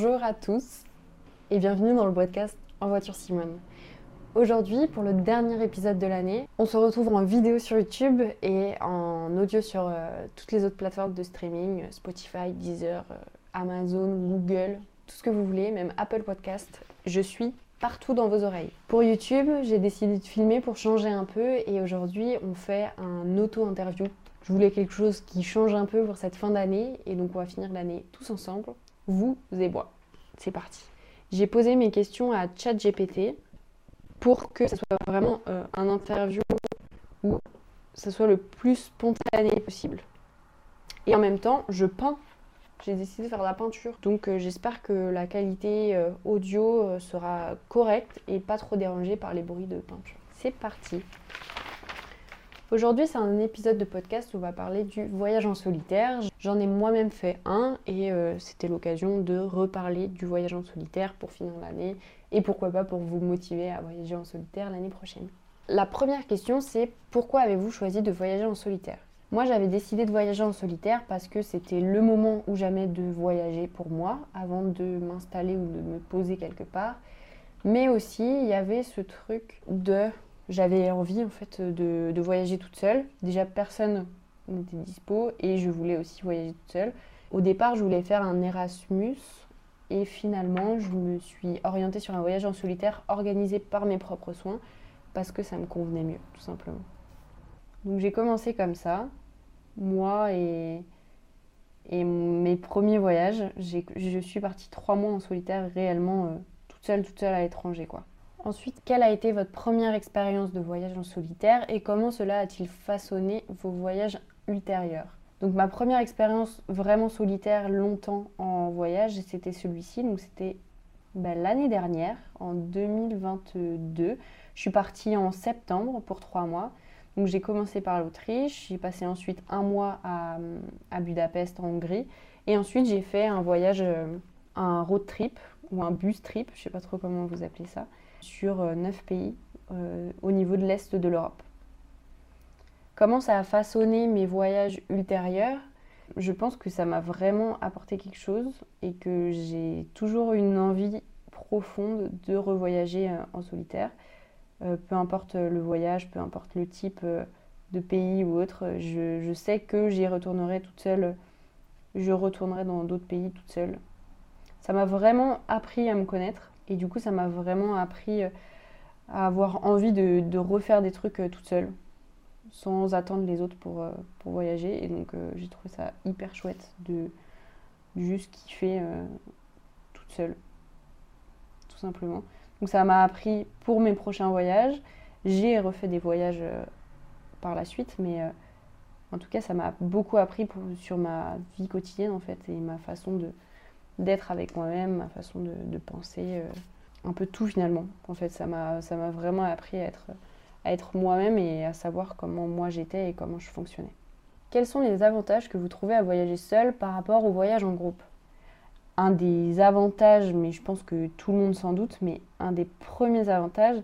Bonjour à tous et bienvenue dans le podcast En voiture Simone. Aujourd'hui, pour le dernier épisode de l'année, on se retrouve en vidéo sur YouTube et en audio sur euh, toutes les autres plateformes de streaming, Spotify, Deezer, euh, Amazon, Google, tout ce que vous voulez, même Apple Podcast. Je suis partout dans vos oreilles. Pour YouTube, j'ai décidé de filmer pour changer un peu et aujourd'hui, on fait un auto-interview. Je voulais quelque chose qui change un peu pour cette fin d'année et donc on va finir l'année tous ensemble, vous et moi. C'est parti. J'ai posé mes questions à ChatGPT pour que ce soit vraiment euh, un interview où ça soit le plus spontané possible. Et en même temps, je peins. J'ai décidé de faire de la peinture. Donc euh, j'espère que la qualité euh, audio sera correcte et pas trop dérangée par les bruits de peinture. C'est parti. Aujourd'hui, c'est un épisode de podcast où on va parler du voyage en solitaire. J'en ai moi-même fait un et c'était l'occasion de reparler du voyage en solitaire pour finir l'année et pourquoi pas pour vous motiver à voyager en solitaire l'année prochaine. La première question c'est pourquoi avez-vous choisi de voyager en solitaire? Moi j'avais décidé de voyager en solitaire parce que c'était le moment où jamais de voyager pour moi avant de m'installer ou de me poser quelque part. Mais aussi il y avait ce truc de j'avais envie en fait de, de, voyager toute seule. Déjà personne n'était dispo et je voulais aussi voyager toute seule. Au départ je voulais faire un Erasmus et finalement, je me suis orientée sur un voyage en solitaire organisé par mes propres soins parce que ça me convenait mieux, tout simplement. Donc j'ai commencé comme ça, moi et, et mes premiers voyages. Je suis partie trois mois en solitaire réellement euh, toute seule, toute seule à l'étranger, quoi. Ensuite, quelle a été votre première expérience de voyage en solitaire et comment cela a-t-il façonné vos voyages ultérieurs? Donc ma première expérience vraiment solitaire longtemps en voyage, c'était celui-ci. Donc c'était ben, l'année dernière, en 2022. Je suis partie en septembre pour trois mois. Donc j'ai commencé par l'Autriche, j'ai passé ensuite un mois à, Budapest en Hongrie. Et ensuite j'ai fait un voyage, euh, un road trip ou un bus trip, je ne sais pas trop comment vous appelez ça, sur euh, neuf pays euh, au niveau de l'Est de l'Europe. Comment ça a façonné mes voyages ultérieurs? Je pense que ça m'a vraiment apporté quelque chose et que j'ai toujours une envie profonde de revoyager euh, en solitaire. Euh, peu importe le voyage, peu importe le type euh, de pays ou autre, je, sais que j'y retournerai toute seule. Je retournerai dans d'autres pays toute seule. Ça m'a vraiment appris à me connaître et du coup ça m'a vraiment appris à avoir envie de, refaire des trucs toute seule sans attendre les autres pour, euh, pour voyager. Et donc euh, j'ai trouvé ça hyper chouette de juste kiffer euh, toute seule, tout simplement. Donc ça m'a appris pour mes prochains voyages. J'ai refait des voyages par la suite, mais en tout cas ça m'a beaucoup appris sur ma vie quotidienne en fait et ma façon de d'être avec moi-même, ma façon de, penser, un peu tout finalement. En fait ça m'a vraiment appris à être à être moi-même et à savoir comment moi j'étais et comment je fonctionnais. Quels sont les avantages que vous trouvez à voyager seul par rapport au voyage en groupe? Un des avantages, mais je pense que tout le monde s'en doute, mais un des premiers avantages,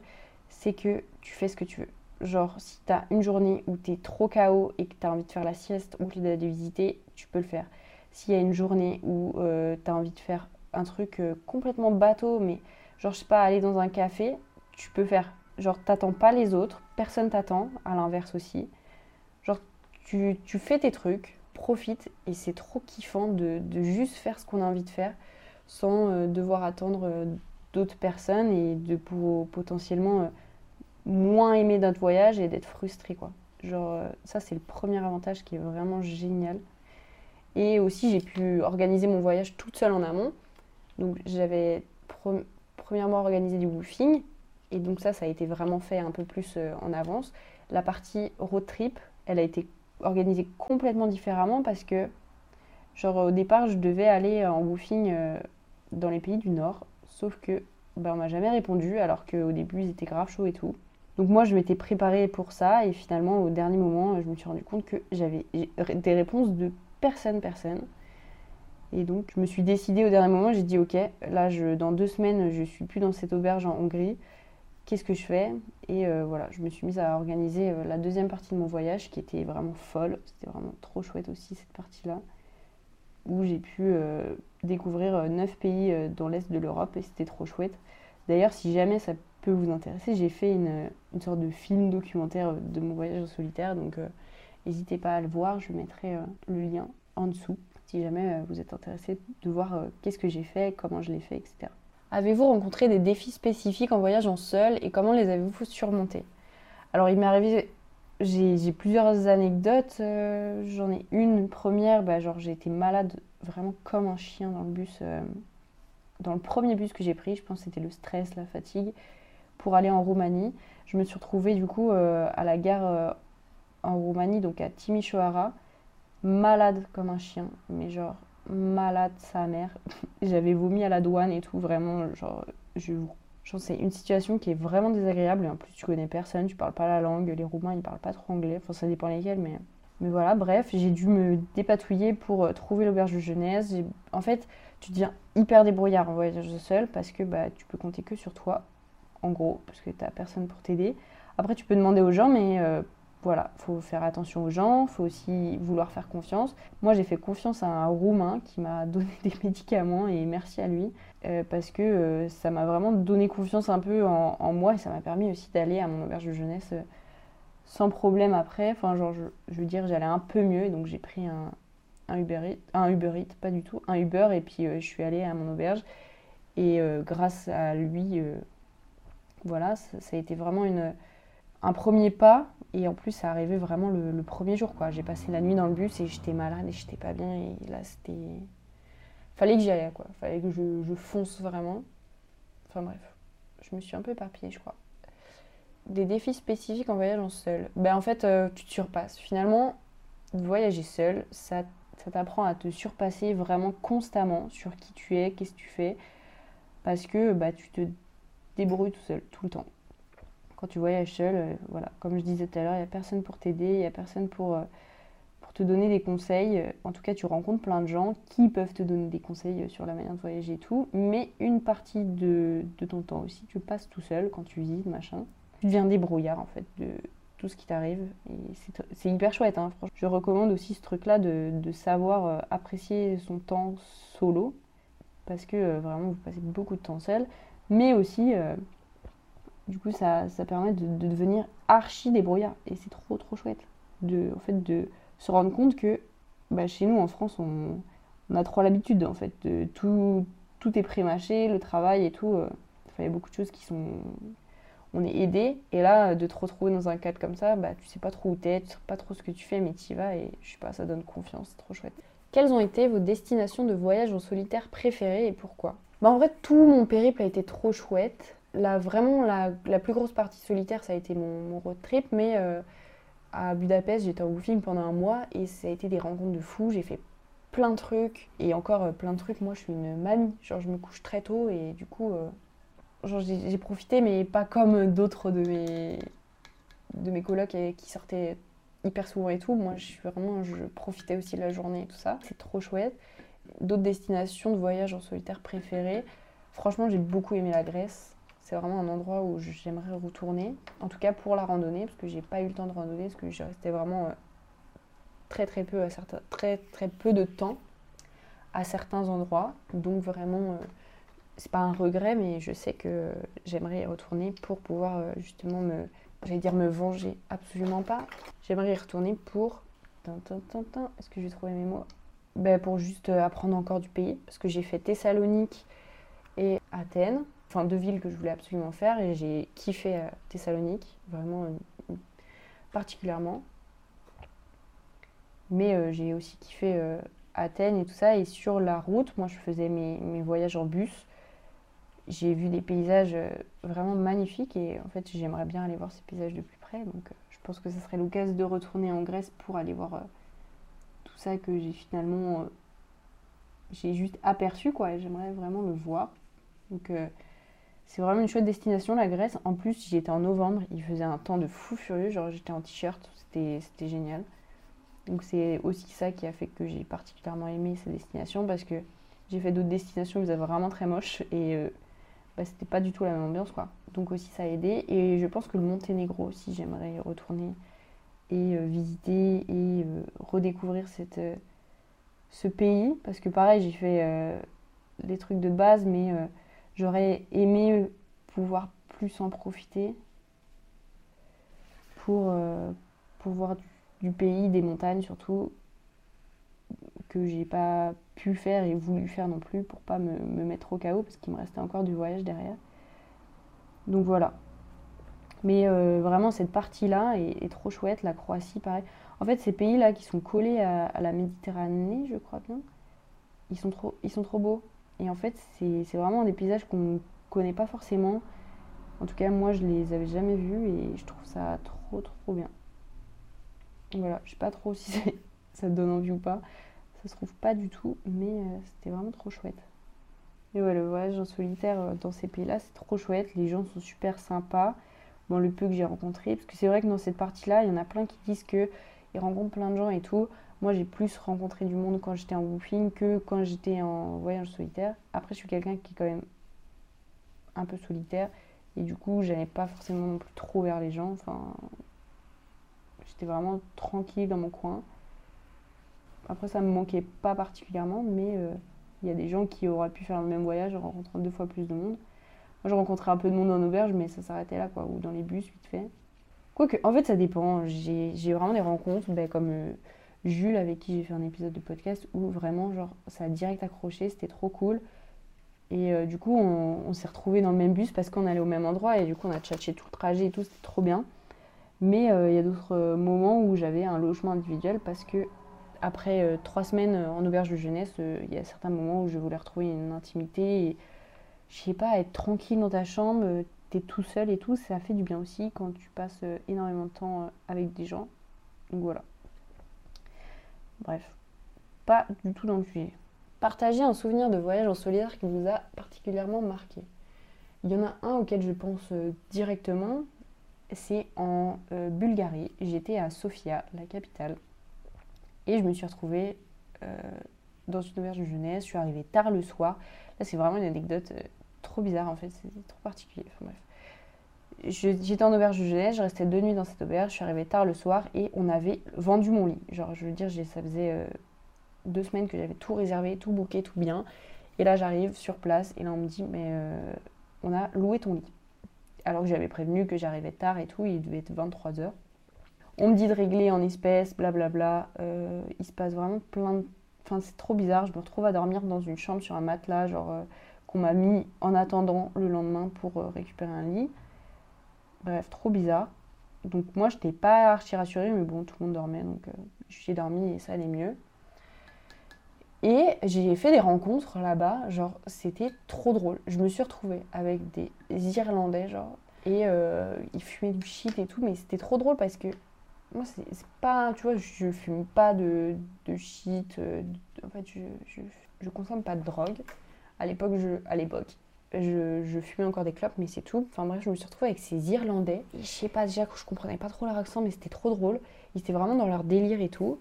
c'est que tu fais ce que tu veux. Genre, si tu as une journée où tu es trop KO et que tu as envie de faire la sieste ou de visiter, tu peux le faire. S'il y a une journée où euh, tu as envie de faire un truc euh, complètement bateau, mais genre, je sais pas, aller dans un café, tu peux faire Genre, t'attends pas les autres, personne t'attend, à l'inverse aussi. Genre, tu, fais tes trucs, profite, et c'est trop kiffant de, juste faire ce qu'on a envie de faire sans euh, devoir attendre euh, d'autres personnes et de pour, potentiellement moins aimer notre voyage et d'être frustré, quoi. Genre, ça, c'est le premier avantage qui est vraiment génial. Et aussi, j'ai pu organiser mon voyage toute seule en amont. Donc, j'avais premièrement organisé du woofing et donc ça, ça a été vraiment fait un peu plus euh, en avance. La partie road trip, elle a été organisée complètement différemment parce que, genre au départ, je devais aller en woofing euh, dans les pays du Nord, sauf que ben, on m'a jamais répondu alors qu'au début ils étaient grave chauds et tout. Donc moi je m'étais préparée pour ça et finalement au dernier moment je me suis rendu compte que j'avais des réponses de personne, personne. Et donc je me suis décidée au dernier moment, j'ai dit ok, là je, dans deux semaines je suis plus dans cette auberge en Hongrie, qu'est-ce que je fais? Et euh, voilà, je me suis mise à organiser euh, la deuxième partie de mon voyage qui était vraiment folle. C'était vraiment trop chouette aussi cette partie-là. où j'ai pu découvrir neuf pays dans l'est de l'Europe et c'était trop chouette. D'ailleurs, si jamais ça peut vous intéresser, j'ai fait une, une, sorte de film documentaire de mon voyage en solitaire, donc n'hésitez pas à le voir, je mettrai le lien en dessous si jamais vous êtes intéressé de voir qu'est-ce que j'ai fait, comment je l'ai fait, etc. Avez-vous rencontré des défis spécifiques en voyageant seul et comment les avez-vous surmontés? Alors il m'est arrivé, j'ai plusieurs anecdotes. Euh, j'en ai une première, bah, genre j'ai été malade vraiment comme un chien dans le bus, euh, dans le premier bus que j'ai pris. Je pense que c'était le stress, la fatigue, pour aller en Roumanie. Je me suis retrouvée du coup euh, à la gare en Roumanie, donc à Timișoara, malade comme un chien, mais genre malade sa mère. J'avais vomi à la douane et tout, vraiment, genre, je je c'est une situation qui est vraiment désagréable et en plus tu connais personne, tu parles pas la langue, les Roumains ils parlent pas trop anglais, enfin ça dépend lesquels mais mais voilà, bref, j'ai dû me dépatouiller pour euh, trouver l'auberge de jeunesse. En fait, tu deviens hyper débrouillard en voyage seul parce que bah, tu peux compter que sur toi, en gros, parce que tu personne pour t'aider. Après, tu peux demander aux gens, mais euh, voilà, faut faire attention aux gens, faut aussi vouloir faire confiance. Moi, j'ai fait confiance à un Roumain qui m'a donné des médicaments et merci à lui euh, parce que euh, ça m'a vraiment donné confiance un peu en, moi et ça m'a permis aussi d'aller à mon auberge de jeunesse euh, sans problème après. Enfin, genre, je, veux dire, j'allais un peu mieux donc j'ai pris un, un Uber pas du tout, un Uber et puis je suis allée à mon auberge et grâce à lui, voilà, ça, ça, a été vraiment une, un premier pas et en plus, ça arrivait vraiment le, premier jour. J'ai passé la nuit dans le bus et j'étais malade et j'étais pas bien. Et là, c'était. Fallait que j'y aille, quoi. Fallait que je, fonce vraiment. Enfin bref, je me suis un peu éparpillée, je crois. Des défis spécifiques en voyageant seul. Ben en fait, euh, tu te surpasses. Finalement, voyager seul, ça, ça t'apprend à te surpasser vraiment constamment sur qui tu es, qu'est-ce que tu fais. Parce que bah, tu te débrouilles tout seul, tout le temps quand tu voyages seul, euh, voilà, comme je disais tout à l'heure, il n'y a personne pour t'aider, il n'y a personne pour, euh, pour te donner des conseils. En tout cas, tu rencontres plein de gens qui peuvent te donner des conseils sur la manière de voyager et tout, mais une partie de, ton temps aussi, tu passes tout seul quand tu visites, machin. Tu deviens débrouillard en fait de tout ce qui t'arrive. Et c'est hyper chouette, hein, franchement. Je recommande aussi ce truc-là de, savoir euh, apprécier son temps solo, parce que vraiment, vous passez beaucoup de temps seul, mais aussi du coup, ça, permet de, devenir archi débrouillard. Et c'est trop, trop chouette. De, en fait, de se rendre compte que bah, chez nous, en France, on, a trop l'habitude, en fait. De, tout, tout est pré-mâché, le travail et tout. Euh, il y a beaucoup de choses qui sont... On est aidé. Et là, de te retrouver dans un cadre comme ça, bah, tu sais pas trop où t'es, tu sais pas trop ce que tu fais, mais tu y vas. Et je sais pas, ça donne confiance. C'est trop chouette. Quelles ont été vos destinations de voyage en solitaire préférées et pourquoi? Bah, En vrai, tout mon périple a été trop chouette vraiment, la, plus grosse partie solitaire, ça a été mon, road trip, mais euh, à Budapest, j'étais en booking pendant un mois et ça a été des rencontres de fous. J'ai fait plein de trucs et encore euh, plein de trucs. Moi, je suis une mamie, genre je me couche très tôt et du coup, euh, j'ai profité, mais pas comme d'autres de mes, de mes colocs qui sortaient hyper souvent et tout. Moi, je suis vraiment, je profitais aussi de la journée et tout ça. C'est trop chouette. D'autres destinations de voyage en solitaire préférées. Franchement, j'ai beaucoup aimé la Grèce c'est vraiment un endroit où j'aimerais retourner. En tout cas pour la randonnée, parce que j'ai pas eu le temps de randonner, parce que j'ai resté vraiment euh, très très peu très très peu de temps à certains endroits. Donc vraiment, euh, c'est pas un regret, mais je sais que j'aimerais y retourner pour pouvoir euh, justement me, j'allais dire me venger, absolument pas. J'aimerais y retourner pour, est-ce que j'ai trouvé mes mots? Ben, Pour juste apprendre encore du pays, parce que j'ai fait Thessalonique et Athènes enfin deux villes que je voulais absolument faire et j'ai kiffé euh, Thessalonique, vraiment particulièrement. Mais euh, j'ai aussi kiffé euh, Athènes et tout ça. Et sur la route, moi je faisais mes, voyages en bus. J'ai vu des paysages vraiment magnifiques et en fait j'aimerais bien aller voir ces paysages de plus près. Donc je pense que ce serait l'occasion de retourner en Grèce pour aller voir tout ça que j'ai finalement j'ai juste aperçu quoi j'aimerais vraiment le voir. Donc c'est vraiment une chouette destination, la Grèce. En plus, j'y étais en novembre, il faisait un temps de fou furieux, genre j'étais en t-shirt, c'était génial. Donc c'est aussi ça qui a fait que j'ai particulièrement aimé cette destination parce que j'ai fait d'autres destinations qui étaient vraiment très moches et euh, bah, c'était pas du tout la même ambiance quoi. Donc aussi ça a aidé et je pense que le Monténégro aussi j'aimerais retourner et euh, visiter et euh, redécouvrir ce pays, parce que pareil, j'ai fait des trucs de base, mais j'aurais aimé pouvoir plus en profiter pour, pour voir du, pays, des montagnes surtout, que j'ai pas pu faire et voulu faire non plus pour pas me, me mettre au chaos parce qu'il me restait encore du voyage derrière. Donc voilà. Mais euh, vraiment, cette partie-là est, trop chouette. La Croatie, pareil. En fait, ces pays-là qui sont collés à, la Méditerranée, je crois bien, ils ils sont trop beaux. Et en fait, c'est vraiment des paysages qu'on ne connaît pas forcément. En tout cas, moi, je les avais jamais vus et je trouve ça trop, trop bien. Voilà, je sais pas trop si ça te donne envie ou pas. Ça se trouve pas du tout, mais euh, c'était vraiment trop chouette. Et ouais, le voyage en solitaire euh, dans ces pays-là, c'est trop chouette. Les gens sont super sympas. Bon, le peu que j'ai rencontré, parce que c'est vrai que dans cette partie-là, il y en a plein qui disent qu'ils rencontrent plein de gens et tout. Moi, j'ai plus rencontré du monde quand j'étais en woofing que quand j'étais en voyage solitaire. Après, je suis quelqu'un qui est quand même un peu solitaire. Et du coup, j'allais pas forcément non plus trop vers les gens. Enfin, j'étais vraiment tranquille dans mon coin. Après, ça me manquait pas particulièrement, mais euh, il y a des gens qui auraient pu faire le même voyage en rencontrant deux fois plus de monde. Moi, je rencontrais un peu de monde en auberge, mais ça s'arrêtait là, quoi, ou dans les bus, vite fait. Quoique, en fait, ça dépend. J'ai vraiment des rencontres, ben, comme euh, Jules, avec qui j'ai fait un épisode de podcast, où vraiment, genre, ça a direct accroché, c'était trop cool. Et euh, du coup, on, s'est retrouvés dans le même bus parce qu'on allait au même endroit, et du coup, on a tchatché tout le trajet et tout, c'était trop bien. Mais euh, il y a d'autres moments où j'avais un logement individuel parce que après trois semaines en auberge de jeunesse, il y a certains moments où je voulais retrouver une intimité et je sais pas, être tranquille dans ta chambre, euh, t'es tout seul et tout, ça fait du bien aussi quand tu passes euh, énormément de temps euh, avec des gens. Donc voilà. Bref, pas du tout dans le sujet. Partagez un souvenir de voyage en solidaire qui vous a particulièrement marqué. Il y en a un auquel je pense directement, c'est en Bulgarie. J'étais à Sofia, la capitale, et je me suis retrouvée dans une auberge de jeunesse. Je suis arrivée tard le soir. Là, c'est vraiment une anecdote euh, trop bizarre en fait, c'est trop particulier. Bref. J'étais en auberge de jeunesse, je restais deux nuits dans cette auberge, je suis arrivée tard le soir et on avait vendu mon lit. Genre, je veux dire, ça faisait euh, deux semaines que j'avais tout réservé, tout booké, tout bien. Et là, j'arrive sur place et là, on me dit, mais euh, on a loué ton lit. Alors que j'avais prévenu que j'arrivais tard et tout, il devait être 23 heures. On me dit de régler en espèces, blablabla. il se passe vraiment plein de Enfin, c'est trop bizarre. Je me retrouve à dormir dans une chambre sur un matelas, genre euh, qu'on m'a mis en attendant le lendemain pour euh, récupérer un lit. Bref, trop bizarre. Donc moi, je n'étais pas archi rassurée, mais bon, tout le monde dormait, donc euh, j'ai dormi et ça allait mieux. Et j'ai fait des rencontres là-bas, genre c'était trop drôle. Je me suis retrouvée avec des Irlandais, genre, et ils fumaient du shit et tout, mais c'était trop drôle parce que moi, c'est pas. Tu vois, je fume pas de, de shit. Euh, en fait, je, je, je, consomme pas de drogue. À l'époque, je, à l'époque, je, fumais encore des clopes, mais c'est tout. Enfin bref, je me suis retrouvée avec ces Irlandais. Je sais pas, déjà je comprenais pas trop leur accent, mais c'était trop drôle. Ils étaient vraiment dans leur délire et tout.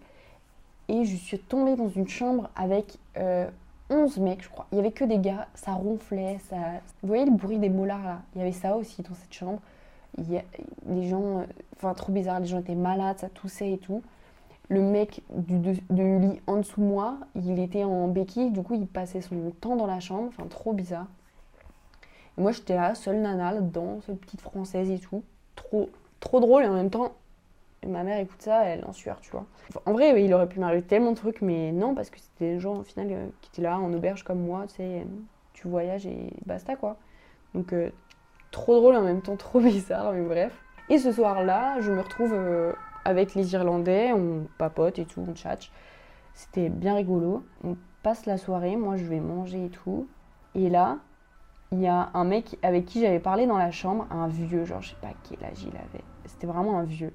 Et je suis tombée dans une chambre avec euh, 11 mecs, je crois. Il y avait que des gars, ça ronflait, ça. Vous voyez le bruit des molars là? Il y avait ça aussi dans cette chambre les gens, euh, enfin trop bizarre, les gens étaient malades, ça toussait et tout. Le mec du, lit en dessous de moi, il était en béquille, du coup il passait son temps dans la chambre, enfin trop bizarre. Et moi j'étais là, seule nana là-dedans, seule petite française et tout. Trop, trop drôle et en même temps, ma mère écoute ça, elle en sueur, tu vois. en vrai, il aurait pu m'arriver tellement de trucs, mais non, parce que c'était des gens au final euh, qui étaient là en auberge comme moi, tu sais, tu voyages et basta quoi. Donc euh, trop drôle en même temps trop bizarre, mais bref. Et ce soir-là, je me retrouve euh, avec les Irlandais, on papote et tout, on chat. C'était bien rigolo. On passe la soirée, moi je vais manger et tout. Et là, il y a un mec avec qui j'avais parlé dans la chambre, un vieux, genre je sais pas quel âge il avait. C'était vraiment un vieux.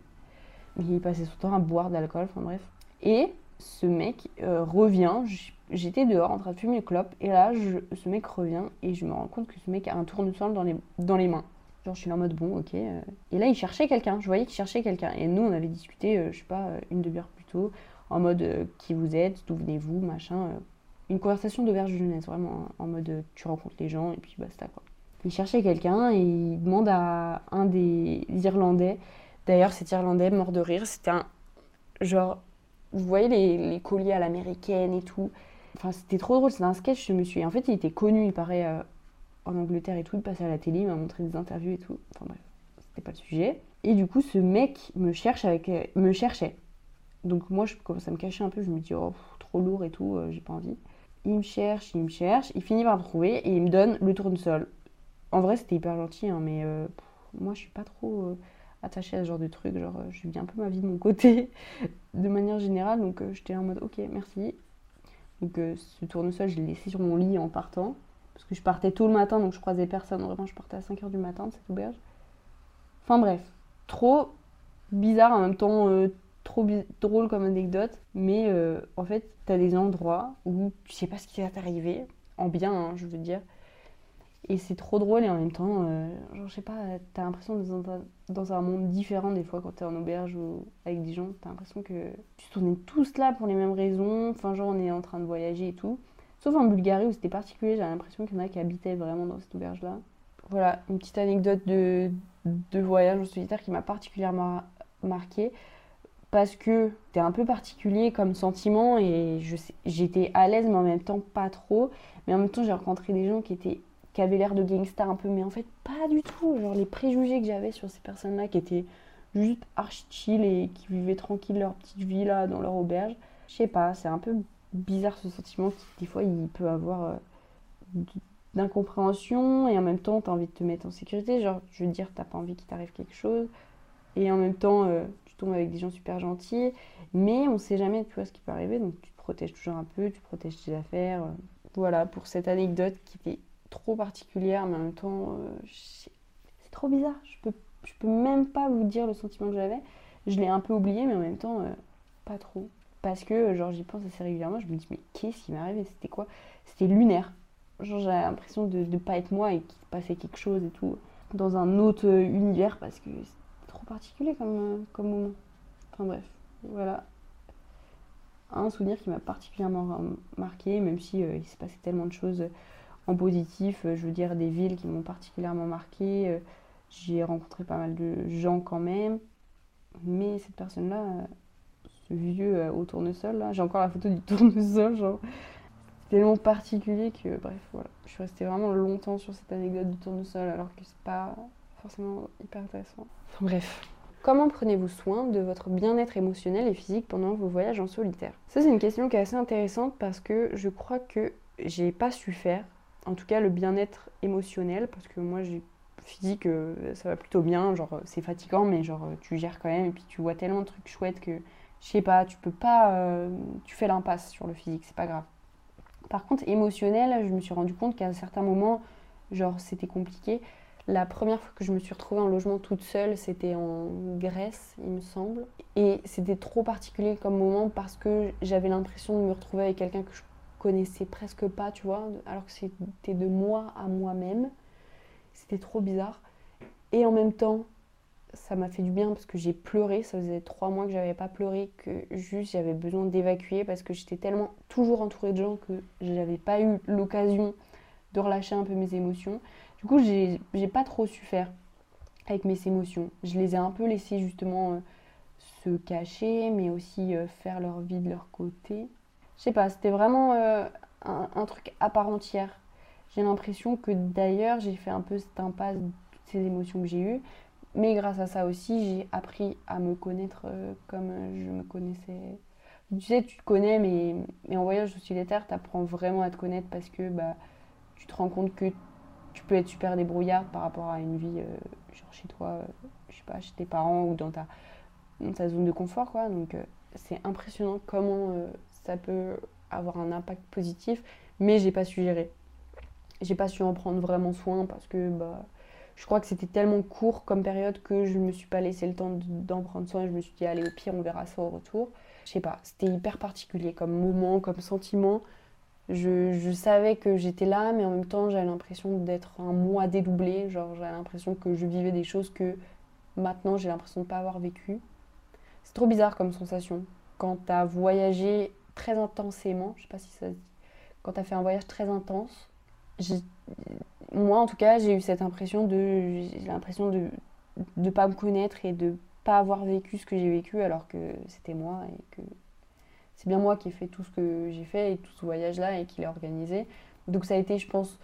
Mais il passait son temps à boire de l'alcool, enfin bref. Et ce mec euh, revient, j'étais dehors en train de fumer une clope, et là, ce mec revient, et je me rends compte que ce mec a un tournesol dans les, dans les mains. Genre, je suis là en mode, bon, ok. Euh. Et là, il cherchait quelqu'un, je voyais qu'il cherchait quelqu'un. Et nous, on avait discuté, euh, je sais pas, une demi-heure plus tôt, en mode, qui vous êtes, d'où venez-vous, machin. Une conversation d'auberge de jeunesse, vraiment, en mode, tu rencontres les gens, et puis basta, quoi. Il cherchait quelqu'un, et il demande à un des Irlandais, d'ailleurs, cet Irlandais, mort de rire, c'était un, genre, vous voyez les, colliers à l'américaine et tout. Enfin, c'était trop drôle, c'était un sketch, je me suis. En fait, il était connu, il paraît, euh, en Angleterre et tout, il passait à la télé, il m'a montré des interviews et tout. Enfin bref, c'était pas le sujet. Et du coup, ce mec me, cherche avec, euh, me cherchait. Donc moi, je commence à me cacher un peu, je me dis, oh, trop lourd et tout, j'ai pas envie. Il me cherche, il me cherche, il finit par me trouver et il me donne le tournesol. En vrai, c'était hyper gentil, hein, mais moi, je suis pas trop attachée à ce genre de truc. Genre, euh, je vis un peu ma vie de mon côté, de manière générale. Donc, euh, j'étais en mode, ok, merci. Donc, euh, ce tournesol, je l'ai laissé sur mon lit en partant. Parce que je partais tôt le matin, donc je croisais personne. Vraiment, je partais à 5h du matin de cette auberge. Enfin, bref. Trop bizarre, en même temps, trop drôle comme anecdote. Mais en fait, t'as des endroits où tu sais pas ce qui va t'arriver. En bien, hein, je veux dire. Et c'est trop drôle et en même temps, euh, genre, je sais pas, t'as l'impression d'être dans, dans, un monde différent des fois quand t'es en auberge ou avec des gens. T'as l'impression que on est tous là pour les mêmes raisons. Enfin, genre, on est en train de voyager et tout. Sauf en Bulgarie où c'était particulier, j'ai l'impression qu'il y en a qui habitaient vraiment dans cette auberge-là. Voilà, une petite anecdote de, de voyage en solitaire qui m'a particulièrement marqué parce que c'était un peu particulier comme sentiment et j'étais à l'aise mais en même temps pas trop. Mais en même temps, j'ai rencontré des gens qui étaient qui avait l'air de gangster un peu, mais en fait pas du tout. Genre les préjugés que j'avais sur ces personnes-là qui étaient juste archi chill et qui vivaient tranquille leur petite vie là dans leur auberge. Je sais pas, c'est un peu bizarre ce sentiment qui des fois il peut avoir euh, d'incompréhension et en même temps t'as envie de te mettre en sécurité. Genre je veux dire t'as pas envie qu'il t'arrive quelque chose et en même temps euh, avec des gens super gentils, mais on sait jamais tu vois ce qui peut arriver donc tu protèges toujours un peu, tu protèges tes affaires. Euh. Voilà pour cette anecdote qui était trop particulière, mais en même temps, euh, c'est trop bizarre. Je peux, je peux même pas vous dire le sentiment que j'avais. Je l'ai un peu oublié, mais en même temps, euh, pas trop. Parce que, genre, j'y pense assez régulièrement. Je me dis, mais qu'est-ce qui m'est arrivé? C'était quoi? C'était lunaire. Genre, j'avais l'impression de ne pas être moi et qu'il passait quelque chose et tout. Dans un autre univers, parce que particulier comme, comme moment. Enfin, bref, voilà. Un souvenir qui m'a particulièrement marqué, même si il s'est passé tellement de choses en positif, euh, je veux dire des villes qui m'ont particulièrement marqué. Euh, j'ai rencontré pas mal de gens quand même. Mais cette personne-là, euh, ce vieux au tournesol, j'ai encore la photo du tournesol, genre. C'est tellement particulier que, bref, voilà. Je suis restée vraiment longtemps sur cette anecdote du tournesol alors que c'est pas forcément hyper intéressant. bref. Comment prenez-vous soin de votre bien-être émotionnel et physique pendant vos voyages en solitaire? Ça, c'est une question qui est assez intéressante parce que je crois que j'ai pas su faire en tout cas le bien-être émotionnel, parce que moi j'ai physique, euh, ça va plutôt bien, genre c'est fatigant, mais genre tu gères quand même, et puis tu vois tellement de trucs chouettes que, je sais pas, tu peux pas, euh, tu fais l'impasse sur le physique, c'est pas grave. Par contre, émotionnel, je me suis rendu compte qu'à certains moments, genre c'était compliqué. La première fois que je me suis retrouvée en logement toute seule, c'était en Grèce, il me semble. Et c'était trop particulier comme moment parce que j'avais l'impression de me retrouver avec quelqu'un que je connaissais presque pas, tu vois, alors que c'était de moi à moi-même. C'était trop bizarre. Et en même temps, ça m'a fait du bien parce que j'ai pleuré. Ça faisait trois mois que j'avais pas pleuré, que juste j'avais besoin d'évacuer parce que j'étais tellement toujours entourée de gens que j'avais pas eu l'occasion de relâcher un peu mes émotions. Du coup, j'ai pas trop su faire avec mes émotions. Je les ai un peu laissées justement euh, se cacher, mais aussi euh, faire leur vie de leur côté je sais pas, c'était vraiment euh, un, truc à part entière. J'ai l'impression que d'ailleurs, j'ai fait un peu cette impasse de toutes ces émotions que j'ai eues. Mais grâce à ça aussi, j'ai appris à me connaître comme je me connaissais. Tu sais, tu te connais, mais, en voyage sur solitaire, tu apprends vraiment à te connaître parce que bah, tu te rends compte que tu peux être super débrouillard par rapport à une vie euh, genre chez toi, je sais pas, chez tes parents ou dans ta, dans ta zone de confort. quoi. Donc c'est impressionnant comment ça peut avoir un impact positif, mais j'ai pas su gérer. J'ai pas su en prendre vraiment soin parce que bah, je crois que c'était tellement court comme période que je me suis pas laissé le temps d'en prendre soin. Je me suis dit, allez, au pire, on verra ça au retour. Je sais pas, c'était hyper particulier comme moment, comme sentiment. Je, savais que j'étais là, mais en même temps, j'avais l'impression d'être un mois dédoublé. Genre, j'avais l'impression que je vivais des choses que maintenant, j'ai l'impression de pas avoir vécu. C'est trop bizarre comme sensation. Quand tu as voyagé très intensément, je sais pas si ça se dit, quand tu as fait un voyage très intense, moi en tout cas, j'ai eu cette impression de j'ai l'impression de ne pas me connaître et de pas avoir vécu ce que j'ai vécu alors que c'était moi et que c'est bien moi qui ai fait tout ce que j'ai fait et tout ce voyage-là et qui l'ai organisé. Donc ça a été, je pense,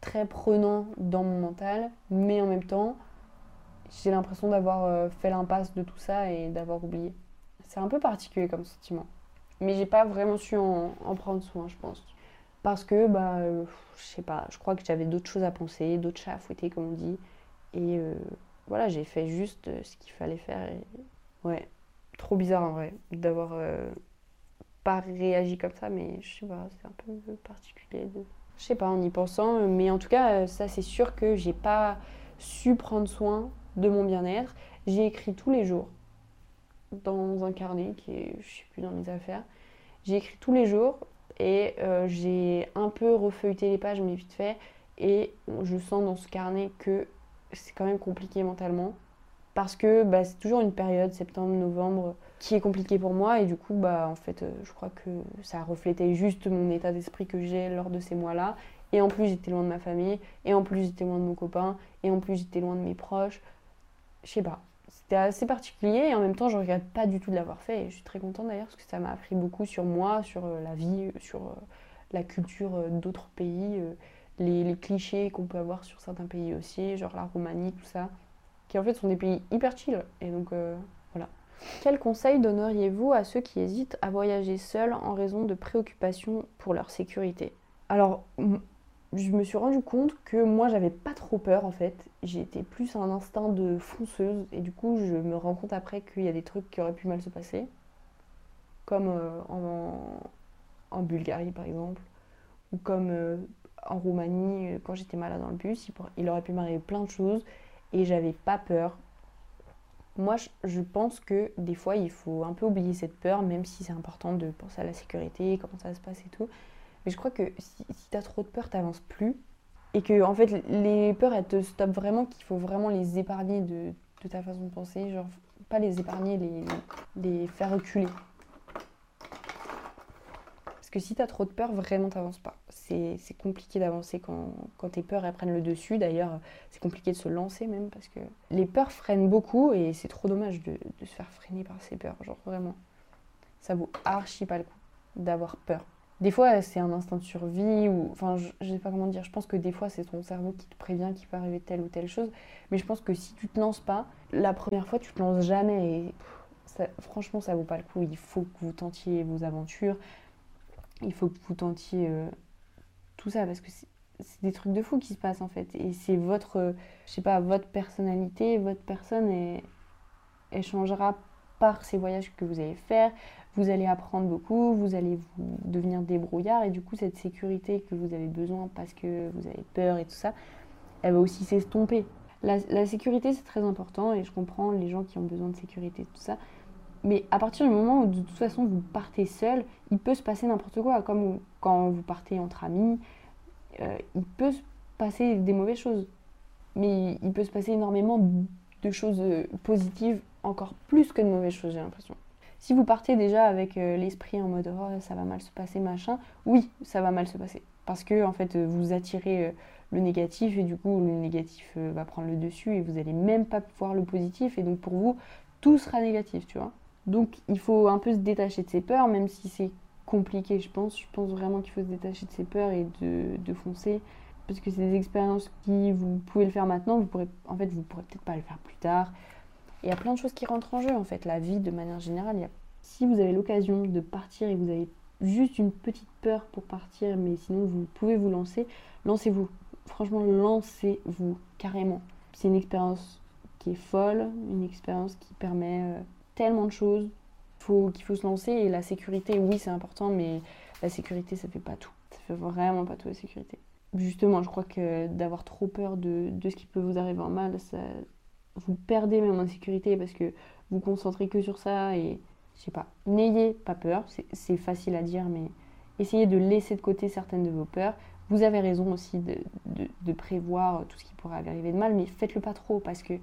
très prenant dans mon mental, mais en même temps, j'ai l'impression d'avoir euh, fait l'impasse de tout ça et d'avoir oublié. C'est un peu particulier comme sentiment. Mais j'ai pas vraiment su en, prendre soin, je pense. Parce que, bah, euh, je sais pas, je crois que j'avais d'autres choses à penser, d'autres chats à fouetter, comme on dit. Et euh, voilà, j'ai fait juste ce qu'il fallait faire. Ouais, trop bizarre en vrai, d'avoir pas réagi comme ça, mais je sais pas, c'est un peu particulier. De... Je sais pas, en y pensant, mais en tout cas, ça c'est sûr que j'ai pas su prendre soin de mon bien-être. J'ai écrit tous les jours dans un carnet qui est, je sais plus, dans mes affaires. J'ai écrit tous les jours et euh, j'ai un peu refeuilleté les pages, mais vite fait. Et je sens dans ce carnet que c'est quand même compliqué mentalement. Parce que bah, c'est toujours une période, septembre, novembre, qui est compliquée pour moi. Et du coup, bah, en fait, euh, je crois que ça reflétait juste mon état d'esprit que j'ai lors de ces mois-là. Et en plus, j'étais loin de ma famille. Et en plus, j'étais loin de mon copain. Et en plus, j'étais loin de mes proches je sais pas. C'était assez particulier et en même temps, je regrette pas du tout de l'avoir fait. Et je suis très contente d'ailleurs parce que ça m'a appris beaucoup sur moi, sur euh, la vie, sur euh, la culture d'autres pays, les, clichés qu'on peut avoir sur certains pays aussi, genre la Roumanie, tout ça, qui en fait sont des pays hyper chill. Et donc. Quel conseil donneriez-vous à ceux qui hésitent à voyager seuls en raison de préoccupations pour leur sécurité? Alors, je me suis rendu compte que moi j'avais pas trop peur en fait. J'étais plus un instinct de fonceuse et du coup je me rends compte après qu'il y a des trucs qui auraient pu mal se passer. Comme euh, en, Bulgarie par exemple. Ou comme euh, en Roumanie euh, quand j'étais malade dans le bus. Il, aurait pu m'arriver plein de choses et j'avais pas peur. Moi je pense que des fois il faut un peu oublier cette peur même si c'est important de penser à la sécurité, comment ça se passe et tout. Mais je crois que si, si tu as trop de peur, tu n'avances plus. Et que, en fait, les peurs, elles te stoppent vraiment, qu'il faut vraiment les épargner de, ta façon de penser. Genre, pas les épargner, les faire reculer. Que si tu as trop de peur, vraiment, tu n'avances pas. C'est compliqué d'avancer quand, quand, tes peurs, elles prennent le dessus. D'ailleurs, c'est compliqué de se lancer même, parce que les peurs freinent beaucoup, et c'est trop dommage de, de se faire freiner par ces peurs. Genre, vraiment. Ça vaut archi pas le coup d'avoir peur. Des fois, c'est un instinct de survie, ou. Enfin, je, ne sais pas comment dire. Je pense que des fois, c'est ton cerveau qui te prévient qu'il peut arriver telle ou telle chose. Mais je pense que si tu te lances pas, la première fois, tu te lances jamais. Et franchement, ça vaut pas le coup. Il faut que vous tentiez vos aventures. Il faut que vous tentiez euh, tout ça parce que c'est des trucs de fou qui se passent en fait. Et c'est votre, je sais pas, votre personnalité, votre personne, et elle changera par ces voyages que vous allez faire, vous allez apprendre beaucoup, vous allez vous devenir débrouillard et du coup cette sécurité que vous avez besoin parce que vous avez peur et tout ça, elle va aussi s'estomper. La, sécurité c'est très important et je comprends les gens qui ont besoin de sécurité tout ça. Mais à partir du moment où de toute façon vous partez seul, il peut se passer n'importe quoi. Comme quand vous partez entre amis, euh, il peut se passer des mauvaises choses. Mais il peut se passer énormément de choses euh, positives, encore plus que de mauvaises choses j'ai l'impression. Si vous partez déjà avec euh, l'esprit en mode oh, ça va mal se passer, machin, oui, ça va mal se passer. Parce que en fait, vous attirez le négatif et du coup, le négatif va prendre le dessus et vous n'allez même pas voir le positif. Et donc, pour vous, tout sera négatif, tu vois. Donc, il faut un peu se détacher de ses peurs, même si c'est compliqué, je pense. Je pense vraiment qu'il faut se détacher de ses peurs et de, foncer. Parce que c'est des expériences qui, vous pouvez le faire maintenant, vous pourrez, en fait, vous pourrez peut-être pas le faire plus tard il y a plein de choses qui rentrent en jeu en fait. La vie de manière générale, si vous avez l'occasion de partir et vous avez juste une petite peur pour partir, mais sinon vous pouvez vous lancer, lancez-vous. Franchement, lancez-vous carrément. C'est une expérience qui est folle, une expérience qui permet euh, tellement de choses qu'il faut se lancer. Et la sécurité, oui, c'est important, mais la sécurité, ça fait pas tout. Ça fait vraiment pas tout la sécurité. Justement, je crois que d'avoir trop peur de, de ce qui peut vous arriver en mal, ça, vous perdez même en sécurité parce que vous concentrez que sur ça et je sais pas. N'ayez pas peur, c'est facile à dire, mais essayez de laisser de côté certaines de vos peurs. Vous avez raison aussi de, de, prévoir tout ce qui pourrait arriver de mal, mais faites-le pas trop parce que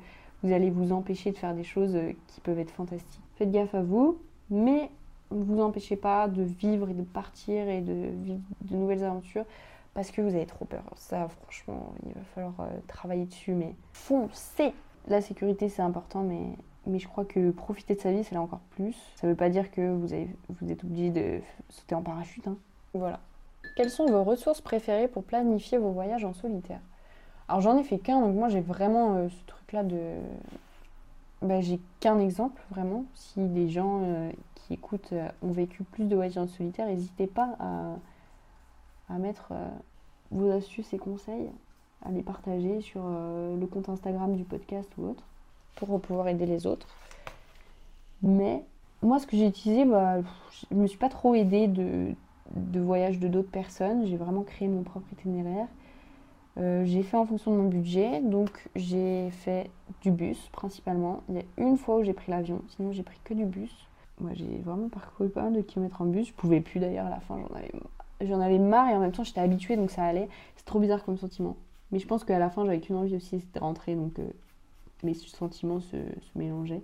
vous allez vous empêcher de faire des choses qui peuvent être fantastiques. Faites gaffe à vous, mais ne vous empêchez pas de vivre et de partir et de vivre de nouvelles aventures parce que vous avez trop peur. Ça, franchement, il va falloir euh, travailler dessus, mais foncez la sécurité, c'est important, mais, Mais je crois que profiter de sa vie, c'est là encore plus. Ça veut pas dire que vous, avez, vous êtes obligé de sauter en parachute. Hein. Voilà. Quelles sont vos ressources préférées pour planifier vos voyages en solitaire? Alors j'en ai fait qu'un, donc moi j'ai vraiment euh, ce truc-là de... Bah, j'ai qu'un exemple, vraiment. Si des gens euh, qui écoutent euh, ont vécu plus de voyages en solitaire, n'hésitez pas à, à mettre vos astuces et conseils, à les partager sur le compte Instagram du podcast ou autre, pour pouvoir aider les autres. Mais moi, ce que j'ai utilisé, bah, je me suis pas trop aidée de, de voyage de d'autres personnes. J'ai vraiment créé mon propre itinéraire. Euh, j'ai fait en fonction de mon budget, donc j'ai fait du bus principalement. Il y a une fois où j'ai pris l'avion, sinon j'ai pris que du bus. Moi j'ai vraiment parcouru pas mal de kilomètres en bus. Je pouvais plus d'ailleurs à la fin, j'en avais, j'en avais marre et en même temps j'étais habituée donc ça allait. C'est trop bizarre comme sentiment. Mais je pense qu'à la fin j'avais qu'une envie aussi, c'était de rentrer donc euh, mes sentiments se, se mélangeaient.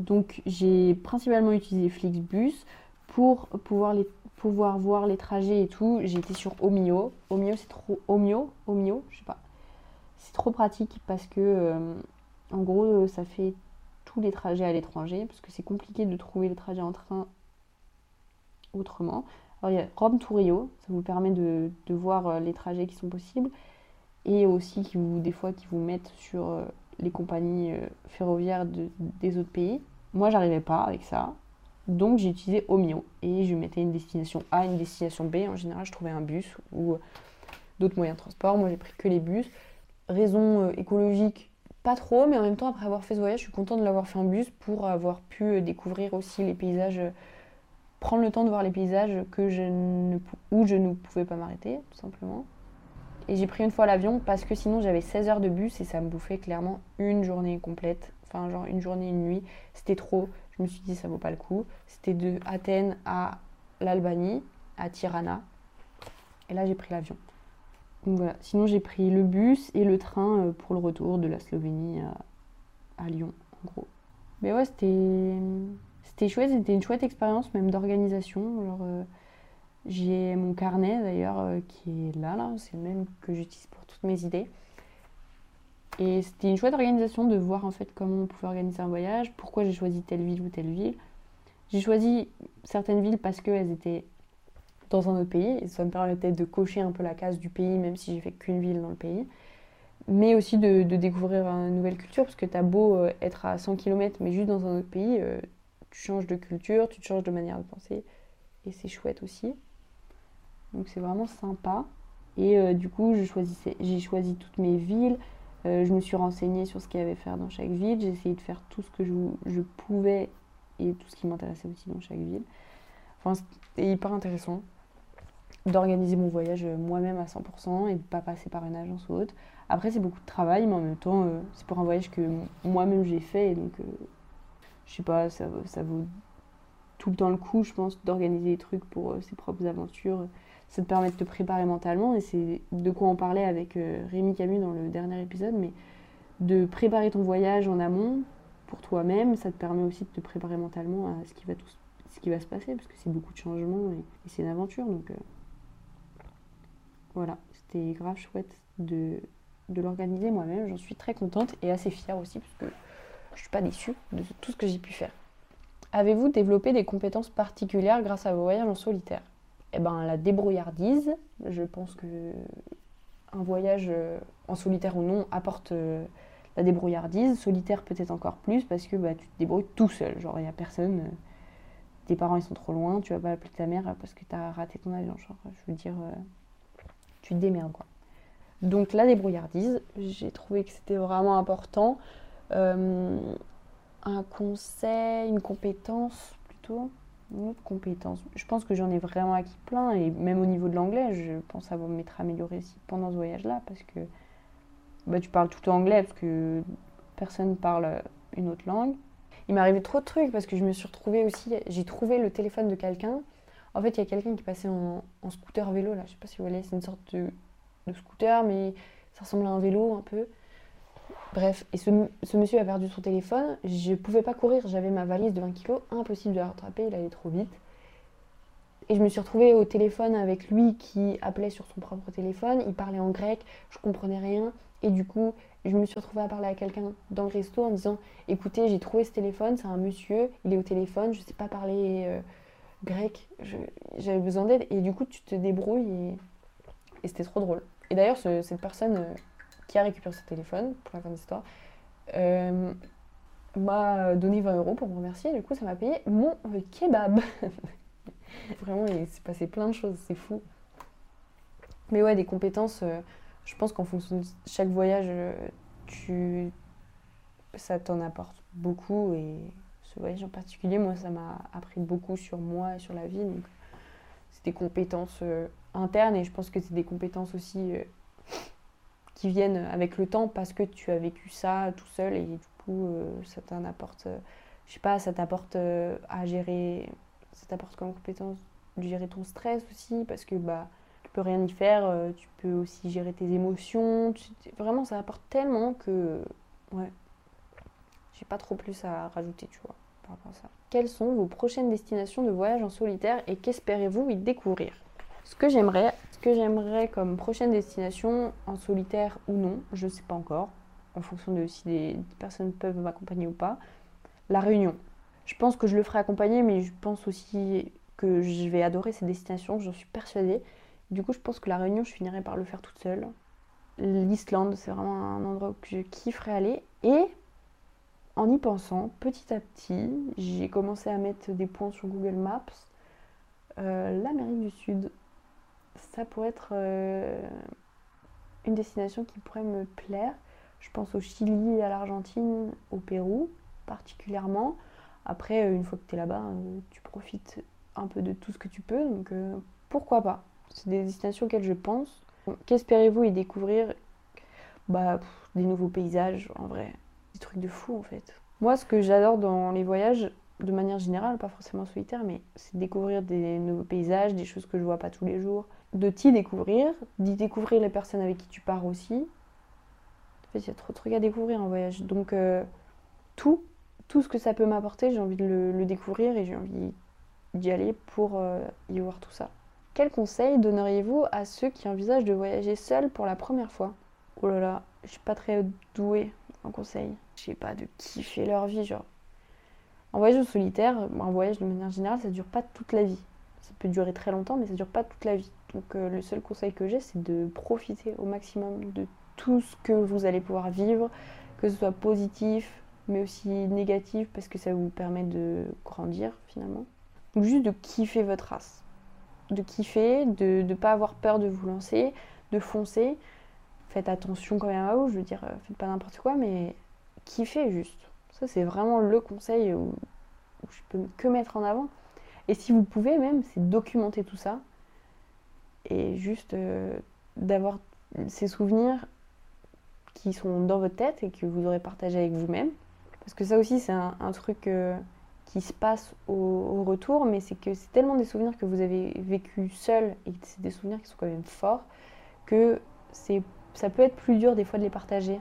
Donc j'ai principalement utilisé Flixbus pour pouvoir pouvoir voir les trajets et tout, j'étais sur Omio. Omio, c'est trop. Omio Omio Je sais pas. C'est trop pratique parce que, euh, en gros, ça fait tous les trajets à l'étranger parce que c'est compliqué de trouver les trajets en train autrement. Alors, il y a Rome to Rio, ça vous permet de, voir euh, les trajets qui sont possibles et aussi qui vous, des fois qui vous mettent sur euh, les compagnies ferroviaires des autres pays. Moi, j'arrivais pas avec ça. Donc j'ai utilisé Omio et je mettais une destination A, une destination B. En général, je trouvais un bus ou d'autres moyens de transport. Moi, j'ai pris que les bus. Raison euh, écologique, pas trop, mais en même temps, après avoir fait ce voyage, je suis contente de l'avoir fait en bus pour avoir pu euh, découvrir aussi les paysages, euh, prendre le temps de voir les paysages où je ne pouvais pas m'arrêter, tout simplement. Et j'ai pris une fois l'avion parce que sinon j'avais 16 heures de bus et ça me bouffait clairement une journée complète. Enfin, genre une journée, une nuit. C'était trop. Je me suis dit, ça vaut pas le coup. C'était de Athènes à l'Albanie, à Tirana. Et là, j'ai pris l'avion. Sinon, j'ai pris le bus et le train euh, pour le retour de la Slovénie à, Lyon, en gros. Mais ouais, c'était, chouette. C'était une chouette expérience, même d'organisation. Euh, j'ai mon carnet d'ailleurs euh, qui est là, là. C'est le même que j'utilise pour toutes mes idées. Et c'était une chouette organisation de voir en fait comment on pouvait organiser un voyage, pourquoi j'ai choisi telle ville ou telle ville. J'ai choisi certaines villes parce qu'elles étaient dans un autre pays ça me permettait de cocher un peu la case du pays même si j'ai fait qu'une ville dans le pays. Mais aussi de, découvrir une nouvelle culture parce que tu as beau euh, être à 100 km mais juste dans un autre pays, euh, tu changes de culture, tu changes de manière de penser et c'est chouette aussi. Donc c'est vraiment sympa. Et euh, du coup, j'ai choisi toutes mes villes. Euh, je me suis renseignée sur ce qu'il y avait à faire dans chaque ville. J'ai essayé de faire tout ce que je, pouvais et tout ce qui m'intéressait aussi dans chaque ville. Enfin, c'était hyper intéressant d'organiser mon voyage moi-même à 100% et de ne pas passer par une agence ou autre. Après, c'est beaucoup de travail, mais en même temps, euh, c'est pour un voyage que moi-même j'ai fait. Et donc, euh, je sais pas, ça, ça vaut tout le temps le coup, je pense, d'organiser des trucs pour ses propres aventures ça te permet de te préparer mentalement. Et c'est de quoi on parlait avec euh, Rémi Camus dans le dernier épisode, mais de préparer ton voyage en amont pour toi-même, ça te permet aussi de te préparer mentalement à ce qui va, tout, ce qui va se passer, parce que c'est beaucoup de changements et, c'est une aventure. Donc euh, voilà, c'était grave chouette de, de l'organiser moi-même. J'en suis très contente et assez fière aussi, parce que je suis pas déçue de tout ce que j'ai pu faire. Avez-vous développé des compétences particulières grâce à vos voyages en solitaire? Eh ben, la débrouillardise. Je pense que un voyage euh, en solitaire ou non apporte euh, la débrouillardise. Solitaire peut-être encore plus parce que bah, tu te débrouilles tout seul. Genre, il n'y a personne. Euh, tes parents ils sont trop loin, tu vas pas appeler ta mère parce que tu as raté ton avion. Genre, je veux dire, tu te démerdes quoi. Donc la débrouillardise, j'ai trouvé que c'était vraiment important. un conseil, une compétence plutôt autre compétence. Je pense que j'en ai vraiment acquis plein, et même au niveau de l'anglais, je pense avoir m'être améliorée aussi pendant ce voyage-là, parce que bah, tu parles tout anglais, parce que personne parle une autre langue. Il m'est arrivé trop de trucs, parce que je me suis retrouvée aussi, j'ai trouvé le téléphone de quelqu'un. En fait, il y a quelqu'un qui passait en, scooter vélo, là, je sais pas si vous voyez, c'est une sorte de scooter, mais ça ressemble à un vélo un peu. Bref, et ce, monsieur a perdu son téléphone, je pouvais pas courir, j'avais ma valise de 20 kg, impossible de la rattraper, il allait trop vite. Et je me suis retrouvée au téléphone avec lui qui appelait sur son propre téléphone. Il parlait en grec, je comprenais rien. Et du coup, je me suis retrouvée à parler à quelqu'un dans le resto en disant Écoutez, j'ai trouvé ce téléphone, c'est un monsieur, il est au téléphone, je ne sais pas parler euh, grec, j'avais besoin d'aide. Et du coup, tu te débrouilles et, et c'était trop drôle. Et d'ailleurs, cette personne euh, qui a récupéré ce téléphone, pour la fin de l'histoire, euh, m'a donné 20 euros pour me remercier. Du coup, ça m'a payé mon kebab. Vraiment, il s'est passé plein de choses, c'est fou. Mais ouais, des compétences, euh, je pense qu'en fonction de chaque voyage, euh, tu... ça t'en apporte beaucoup. Et ce voyage en particulier, moi, ça m'a appris beaucoup sur moi et sur la vie. Donc, c'est des compétences internes et je pense que c'est des compétences aussi viennent avec le temps parce que tu as vécu ça tout seul et du coup, ça t'en apporte, je sais pas, ça t'apporte à gérer ça t'apporte comme compétence de gérer ton stress aussi, parce que bah, tu peux rien y faire, euh, tu peux aussi gérer tes émotions. vraiment, ça apporte tellement que, ouais, j'ai pas trop plus à rajouter, tu vois, par rapport à ça. Quelles sont vos prochaines destinations de voyage en solitaire et qu'espérez-vous y découvrir? Ce que j'aimerais, que j'aimerais comme prochaine destination, en solitaire ou non, je sais pas encore, en fonction de si des personnes peuvent m'accompagner ou pas, la Réunion. Je pense que je le ferai accompagner, mais je pense aussi que je vais adorer ces destinations, j'en suis persuadée. Du coup, je pense que la Réunion, je finirai par le faire toute seule. L'Islande, c'est vraiment un endroit où je kifferais aller. Et en y pensant, petit à petit, j'ai commencé à mettre des points sur Google Maps. Euh, L'Amérique du Sud, ça pourrait être euh, une destination qui pourrait me plaire. Je pense au Chili, à l'Argentine, au Pérou particulièrement. Après, euh, une fois que tu es là-bas, euh, tu profites un peu de tout ce que tu peux, donc pourquoi pas C'est des destinations auxquelles je pense. Qu'espérez-vous y découvrir? Bah, des nouveaux paysages, en vrai. Des trucs de fou, en fait. Moi, ce que j'adore dans les voyages, de manière générale, pas forcément solitaire, mais c'est découvrir des nouveaux paysages, des choses que je vois pas tous les jours. De t'y découvrir, d'y découvrir les personnes avec qui tu pars aussi. En fait, il y a trop de trucs à découvrir en voyage. Donc, tout, tout ce que ça peut m'apporter, j'ai envie de le, découvrir et j'ai envie d'y aller pour euh, y voir tout ça. Quel conseil donneriez-vous à ceux qui envisagent de voyager seuls pour la première fois? Oh là là, je suis pas très douée en conseil. Je sais pas, de kiffer leur vie, genre. En voyage solitaire, un voyage de manière générale, ça dure pas toute la vie. Ça peut durer très longtemps, mais ça dure pas toute la vie. Donc euh, le seul conseil que j'ai, c'est de profiter au maximum de tout ce que vous allez pouvoir vivre, que ce soit positif, mais aussi négative parce que ça vous permet de grandir finalement. Donc juste de kiffer votre race, de kiffer, de ne pas avoir peur de vous lancer, de foncer. Faites attention quand même à vous, je veux dire, faites pas n'importe quoi, mais kiffez juste. Ça c'est vraiment le conseil où, je peux que mettre en avant. Et si vous pouvez même, c'est documenter tout ça et juste euh, d'avoir ces souvenirs qui sont dans votre tête et que vous aurez partagé avec vous-même. Parce que ça aussi, c'est un, truc euh, qui se passe au, retour, mais c'est que c'est tellement des souvenirs que vous avez vécu seul et c'est des souvenirs qui sont quand même forts que c'est, ça peut être plus dur des fois de les partager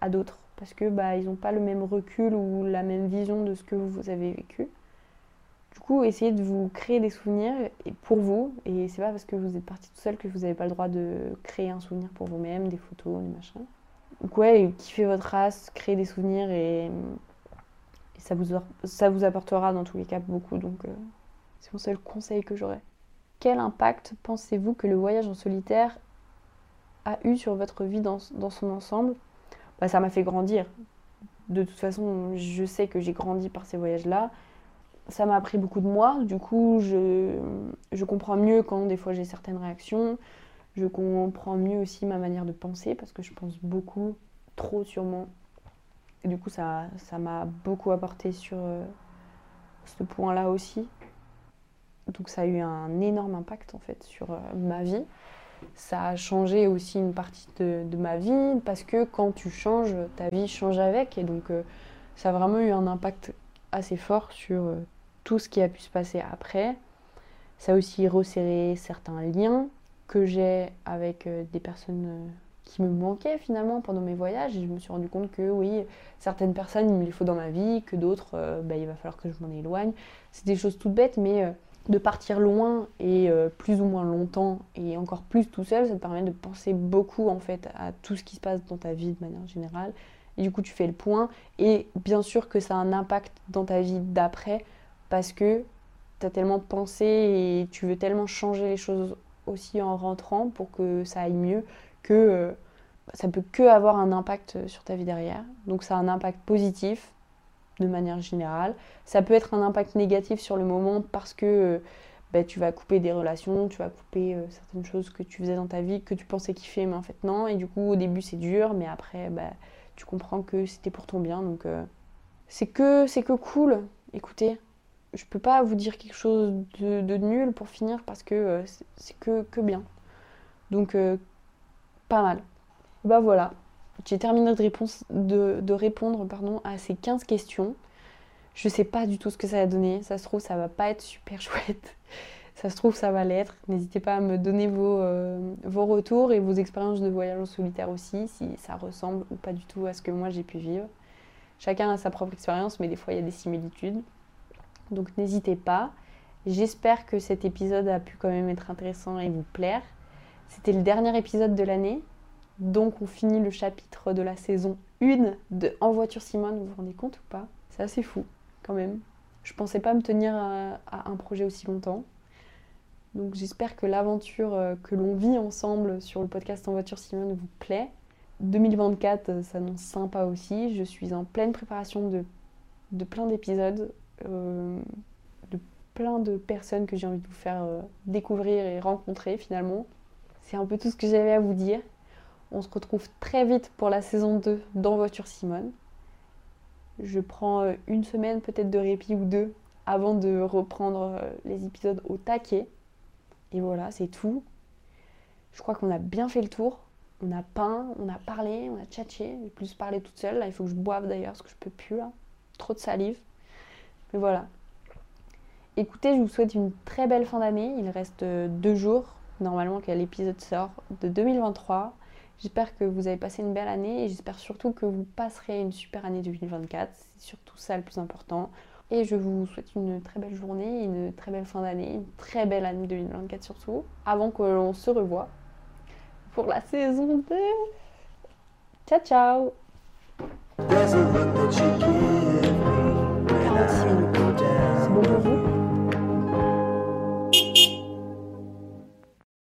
à d'autres parce que bah, ils n'ont pas le même recul ou la même vision de ce que vous avez vécu. Du coup, essayez de vous créer des souvenirs pour vous. Et c'est pas parce que vous êtes parti tout seul que vous n'avez pas le droit de créer un souvenir pour vous-même, des photos, des machins. Donc ouais, kiffez votre race, créez des souvenirs et, ça, vous, ça vous apportera dans tous les cas beaucoup. Donc euh, c'est mon seul conseil que j'aurais. Quel impact pensez-vous que le voyage en solitaire a eu sur votre vie dans, son ensemble? Bah, Ça m'a fait grandir. De toute façon, je sais que j'ai grandi par ces voyages-là. Ça m'a appris beaucoup de moi. Du coup, je, je comprends mieux quand des fois j'ai certaines réactions. Je comprends mieux aussi ma manière de penser parce que je pense beaucoup, trop sûrement. Et du coup, ça m'a beaucoup apporté sur euh, ce point-là aussi. Donc ça a eu un énorme impact en fait sur euh, ma vie. Ça a changé aussi une partie de, ma vie parce que quand tu changes, ta vie change avec. Et donc euh, ça a vraiment eu un impact assez fort sur tout ce qui a pu se passer après. Ça a aussi resserré certains liens que j'ai avec euh, des personnes euh, qui me manquaient finalement pendant mes voyages et je me suis rendu compte que oui, certaines personnes il me les faut dans ma vie, que d'autres euh, bah, il va falloir que je m'en éloigne. C'est des choses toutes bêtes mais de partir loin et plus ou moins longtemps et encore plus tout seul, ça te permet de penser beaucoup en fait à tout ce qui se passe dans ta vie de manière générale. Et du coup, tu fais le point. Et bien sûr que ça a un impact dans ta vie d'après parce que tu as tellement pensé et tu veux tellement changer les choses aussi en rentrant pour que ça aille mieux que euh, ça peut que avoir un impact sur ta vie derrière. Donc ça a un impact positif de manière générale. Ça peut être un impact négatif sur le moment parce que euh, bah, tu vas couper des relations, tu vas couper euh, certaines choses que tu faisais dans ta vie, que tu pensais kiffer, mais en fait non. Et du coup, au début, c'est dur, mais après, bah, tu comprends que c'était pour ton bien. Donc, euh, c'est que, que cool. Écoutez, je peux pas vous dire quelque chose de, nul pour finir parce que c'est que, bien. Donc, pas mal. Bah voilà, j'ai terminé de, répondre pardon, à ces 15 questions. Je sais pas du tout ce que ça va donner. Ça se trouve, ça va pas être super chouette. Ça se trouve, ça va l'être. N'hésitez pas à me donner vos, euh, vos retours et vos expériences de voyage en solitaire aussi, si ça ressemble ou pas du tout à ce que moi j'ai pu vivre. Chacun a sa propre expérience, mais des fois il y a des similitudes. Donc n'hésitez pas. J'espère que cet épisode a pu quand même être intéressant et vous plaire. C'était le dernier épisode de l'année. Donc on finit le chapitre de la saison 1 de En voiture Simone, vous vous rendez compte ou pas? C'est assez fou quand même. Je pensais pas me tenir à, un projet aussi longtemps. Donc j'espère que l'aventure euh, que l'on vit ensemble sur le podcast En voiture Simone vous plaît. 2024 euh, s'annonce sympa aussi. Je suis en pleine préparation de, plein d'épisodes, de plein de personnes que j'ai envie de vous faire découvrir et rencontrer finalement. C'est un peu tout ce que j'avais à vous dire. On se retrouve très vite pour la saison 2 dans Voiture Simone. Je prends euh, une semaine peut-être de répit ou deux avant de reprendre euh, les épisodes au taquet. Et voilà, c'est tout. Je crois qu'on a bien fait le tour. On a peint, on a parlé, on a tchatché. J'ai plus parlé toute seule. Là, il faut que je boive d'ailleurs parce que je peux plus. Trop de salive. Mais voilà. Écoutez, je vous souhaite une très belle fin d'année. Il reste euh, deux jours normalement que l'épisode sort de 2023. J'espère que vous avez passé une belle année et j'espère surtout que vous passerez une super année 2024. C'est surtout ça le plus important. Et je vous souhaite une très belle journée, une très belle fin d'année, une très belle année 2024 surtout, avant que l'on se revoie pour la saison 2. Ciao ciao